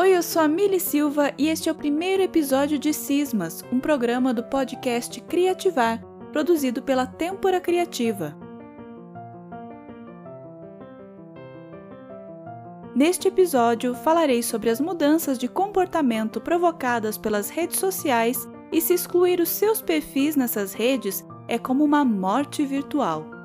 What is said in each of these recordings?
Oi, eu sou a Mili Silva e este é o primeiro episódio de Cismas, um programa do podcast Criativar, produzido pela Têmpora Criativa. Neste episódio, falarei sobre as mudanças de comportamento provocadas pelas redes sociais e se excluir os seus perfis nessas redes é como uma morte virtual.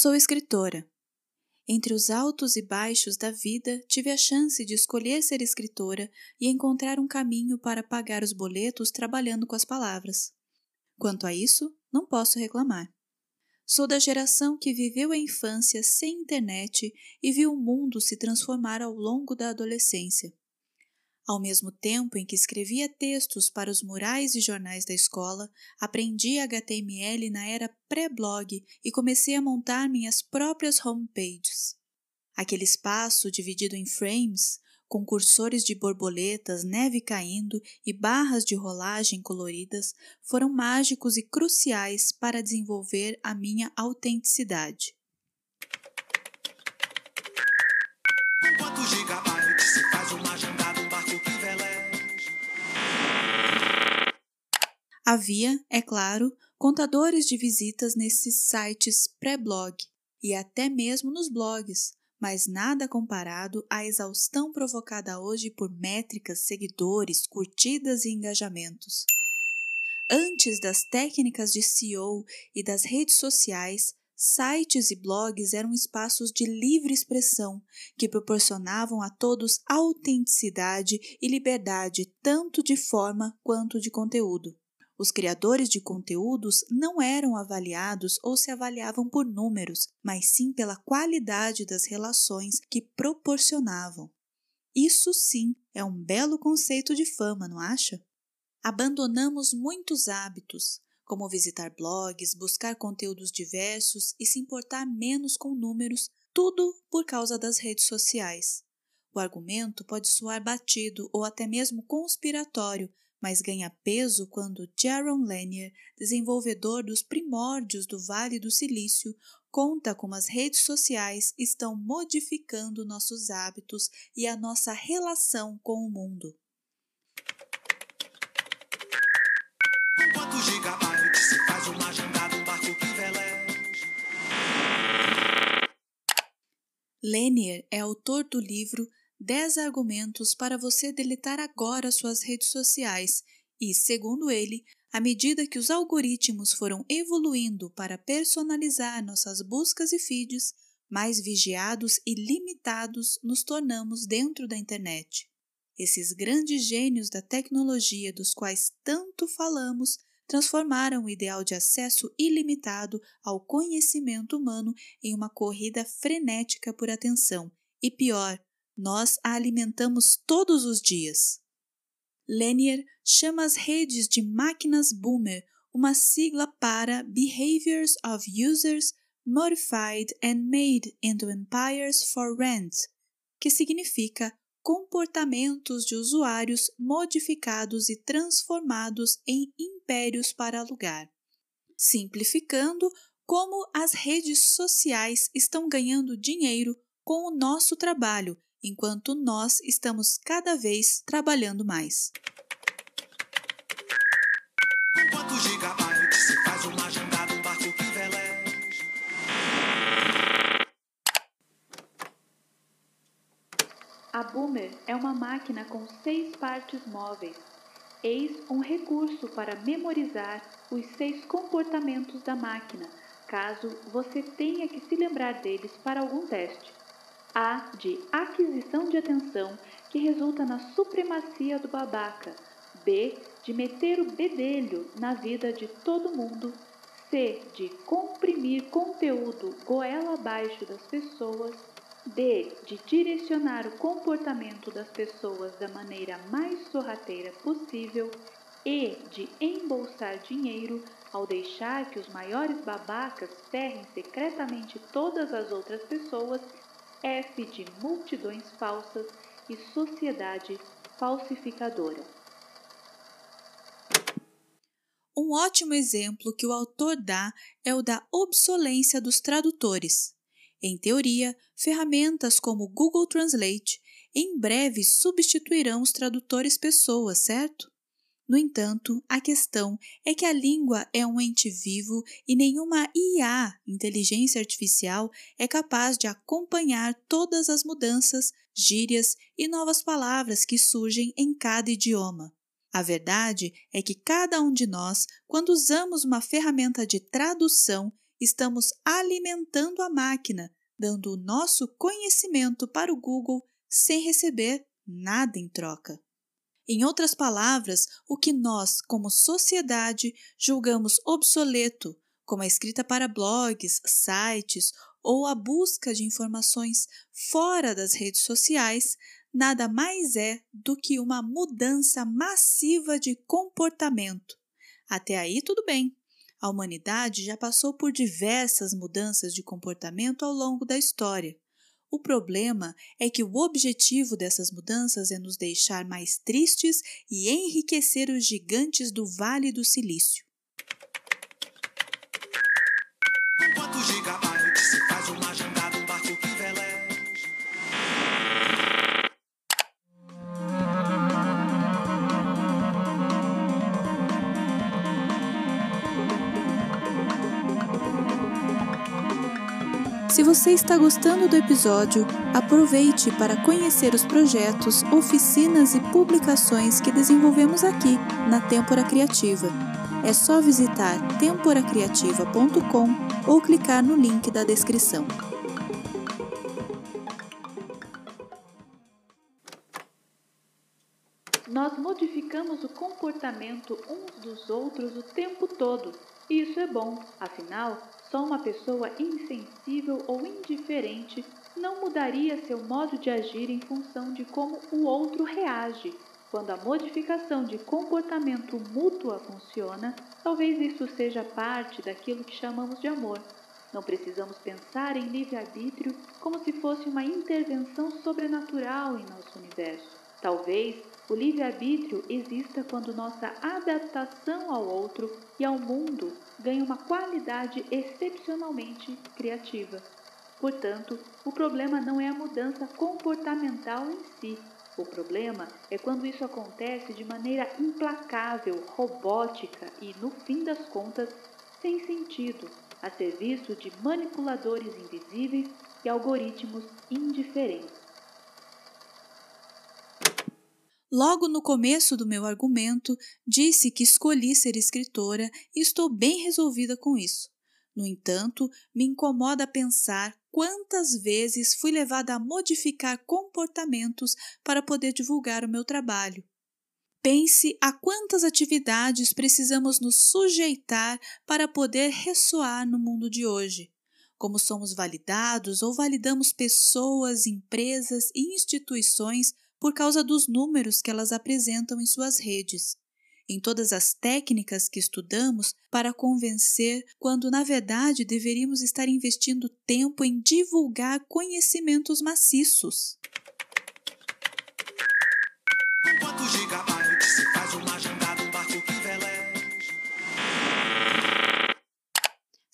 Sou escritora. Entre os altos e baixos da vida, tive a chance de escolher ser escritora e encontrar um caminho para pagar os boletos trabalhando com as palavras. Quanto a isso, não posso reclamar. Sou da geração que viveu a infância sem internet e viu o mundo se transformar ao longo da adolescência. Ao mesmo tempo em que escrevia textos para os murais e jornais da escola, aprendi HTML na era pré-blog e comecei a montar minhas próprias homepages. Aquele espaço dividido em frames, com cursores de borboletas, neve caindo e barras de rolagem coloridas, foram mágicos e cruciais para desenvolver a minha autenticidade. Havia, é claro, contadores de visitas nesses sites pré-blog e até mesmo nos blogs, mas nada comparado à exaustão provocada hoje por métricas, seguidores, curtidas e engajamentos. Antes das técnicas de SEO e das redes sociais, sites e blogs eram espaços de livre expressão que proporcionavam a todos autenticidade e liberdade tanto de forma quanto de conteúdo. Os criadores de conteúdos não eram avaliados ou se avaliavam por números, mas sim pela qualidade das relações que proporcionavam. Isso sim é um belo conceito de fama, não acha? Abandonamos muitos hábitos, como visitar blogs, buscar conteúdos diversos e se importar menos com números, tudo por causa das redes sociais. O argumento pode soar batido ou até mesmo conspiratório, mas ganha peso quando Jaron Lanier, desenvolvedor dos primórdios do Vale do Silício, conta como as redes sociais estão modificando nossos hábitos e a nossa relação com o mundo. Quantos gigabytes se faz uma jangada, um barco que veleja? Lanier é autor do livro 10 argumentos para você deletar agora suas redes sociais e, segundo ele, à medida que os algoritmos foram evoluindo para personalizar nossas buscas e feeds, mais vigiados e limitados nos tornamos dentro da internet. Esses grandes gênios da tecnologia dos quais tanto falamos transformaram o ideal de acesso ilimitado ao conhecimento humano em uma corrida frenética por atenção e, pior, nós a alimentamos todos os dias. Lanier chama as redes de máquinas boomer, uma sigla para Behaviors of Users Modified and Made into Empires for Rent, que significa comportamentos de usuários modificados e transformados em impérios para alugar. Simplificando, como as redes sociais estão ganhando dinheiro com o nosso trabalho enquanto nós estamos cada vez trabalhando mais. Veleja? A Boomer é uma máquina com seis partes móveis. Eis um recurso para memorizar os seis comportamentos da máquina, caso você tenha que se lembrar deles para algum teste. A de aquisição de atenção, que resulta na supremacia do babaca. B de meter o bedelho na vida de todo mundo. C de comprimir conteúdo goela abaixo das pessoas. D. De direcionar o comportamento das pessoas da maneira mais sorrateira possível. E. De embolsar dinheiro ao deixar que os maiores babacas ferrem secretamente todas as outras pessoas. F. De multidões falsas e sociedade falsificadora. Um ótimo exemplo que o autor dá é o da obsolência dos tradutores. Em teoria, ferramentas como Google Translate em breve substituirão os tradutores pessoas, certo? No entanto, a questão é que a língua é um ente vivo e nenhuma IA, inteligência artificial, é capaz de acompanhar todas as mudanças, gírias e novas palavras que surgem em cada idioma. A verdade é que cada um de nós, quando usamos uma ferramenta de tradução, estamos alimentando a máquina, dando o nosso conhecimento para o Google sem receber nada em troca. Em outras palavras, o que nós, como sociedade, julgamos obsoleto, como a escrita para blogs, sites ou a busca de informações fora das redes sociais, nada mais é do que uma mudança massiva de comportamento. Até aí, tudo bem. A humanidade já passou por diversas mudanças de comportamento ao longo da história. O problema é que o objetivo dessas mudanças é nos deixar mais tristes e enriquecer os gigantes do Vale do Silício. Se você está gostando do episódio, aproveite para conhecer os projetos, oficinas e publicações que desenvolvemos aqui na Têmpora Criativa. É só visitar temporacriativa.com ou clicar no link da descrição. Nós modificamos o comportamento uns dos outros o tempo todo e isso é bom, afinal, só uma pessoa insensível ou indiferente não mudaria seu modo de agir em função de como o outro reage. Quando a modificação de comportamento mútua funciona, talvez isso seja parte daquilo que chamamos de amor. Não precisamos pensar em livre-arbítrio como se fosse uma intervenção sobrenatural em nosso universo. Talvez o livre-arbítrio exista quando nossa adaptação ao outro e ao mundo ganha uma qualidade excepcionalmente criativa. Portanto, o problema não é a mudança comportamental em si. O problema é quando isso acontece de maneira implacável, robótica e, no fim das contas, sem sentido, a serviço de manipuladores invisíveis e algoritmos indiferentes. Logo no começo do meu argumento, disse que escolhi ser escritora e estou bem resolvida com isso. No entanto, me incomoda pensar quantas vezes fui levada a modificar comportamentos para poder divulgar o meu trabalho. Pense a quantas atividades precisamos nos sujeitar para poder ressoar no mundo de hoje. Como somos validados ou validamos pessoas, empresas e instituições por causa dos números que elas apresentam em suas redes, em todas as técnicas que estudamos para convencer, quando na verdade deveríamos estar investindo tempo em divulgar conhecimentos maciços.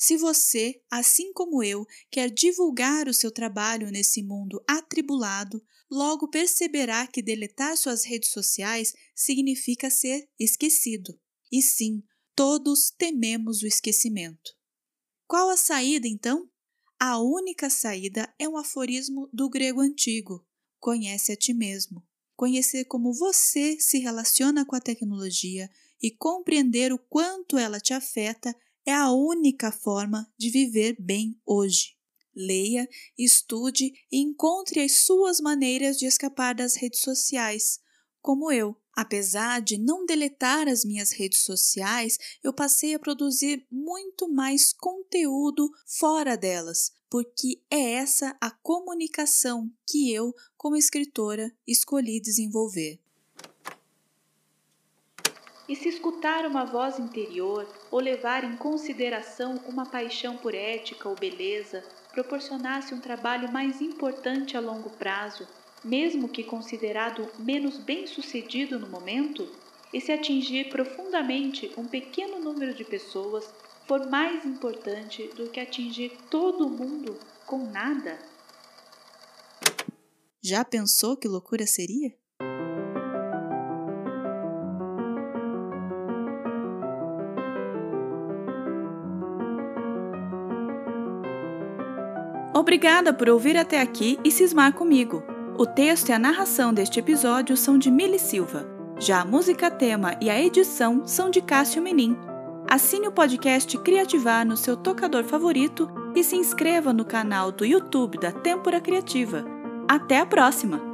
Se você, assim como eu, quer divulgar o seu trabalho nesse mundo atribulado, logo perceberá que deletar suas redes sociais significa ser esquecido. E sim, todos tememos o esquecimento. Qual a saída, então? A única saída é um aforismo do grego antigo: conhece a ti mesmo. Conhecer como você se relaciona com a tecnologia e compreender o quanto ela te afeta é a única forma de viver bem hoje. Leia, estude e encontre as suas maneiras de escapar das redes sociais. como eu. Apesar de não deletar as minhas redes sociais, eu passei a produzir muito mais conteúdo fora delas, porque é essa a comunicação que eu, como escritora, escolhi desenvolver. E se escutar uma voz interior ou levar em consideração uma paixão por ética ou beleza proporcionasse um trabalho mais importante a longo prazo, mesmo que considerado menos bem-sucedido no momento, e se atingir profundamente um pequeno número de pessoas for mais importante do que atingir todo mundo com nada? Já pensou que loucura seria? Obrigada por ouvir até aqui e cismar comigo. O texto e a narração deste episódio são de Mili Silva. Já a música tema e a edição são de Cássio Menin. Assine o podcast Criativar no seu tocador favorito e se inscreva no canal do YouTube da Têmpora Criativa. Até a próxima!